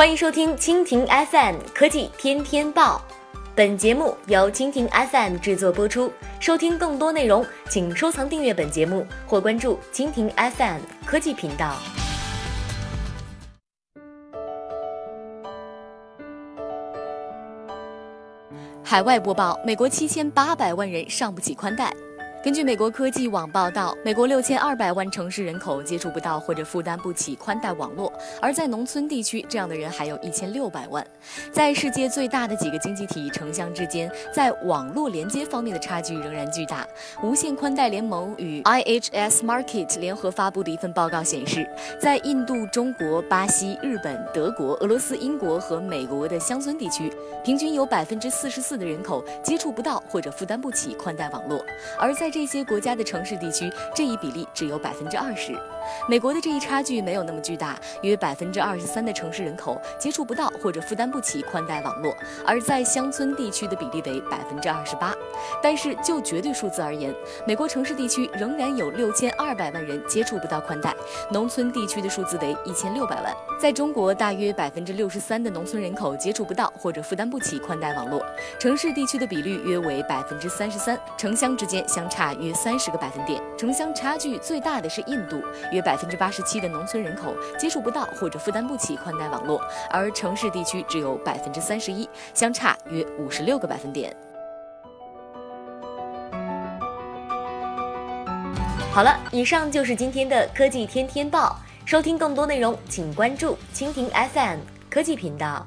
欢迎收听蜻蜓 FM 科技天天报，本节目由蜻蜓 FM 制作播出。收听更多内容，请收藏订阅本节目或关注蜻蜓 FM 科技频道。海外播报：美国七千八百万人上不起宽带。根据美国科技网报道，美国六千二百万城市人口接触不到或者负担不起宽带网络，而在农村地区，这样的人还有一千六百万。在世界最大的几个经济体城乡之间，在网络连接方面的差距仍然巨大。无线宽带联盟与 IHS Market 联合发布的一份报告显示，在印度、中国、巴西、日本、德国、俄罗斯、英国和美国的乡村地区，平均有百分之四十四的人口接触不到或者负担不起宽带网络，而在这些国家的城市地区，这一比例只有百分之二十。美国的这一差距没有那么巨大，约百分之二十三的城市人口接触不到或者负担不起宽带网络，而在乡村地区的比例为百分之二十八。但是就绝对数字而言，美国城市地区仍然有六千二百万人接触不到宽带，农村地区的数字为一千六百万。在中国，大约百分之六十三的农村人口接触不到或者负担不起宽带网络，城市地区的比率约为百分之三十三，城乡之间相差差约三十个百分点。城乡差距最大的是印度，约百分之八十七的农村人口接触不到或者负担不起宽带网络，而城市地区只有百分之三十一，相差约五十六个百分点。好了，以上就是今天的科技天天报。收听更多内容，请关注蜻蜓 FM 科技频道。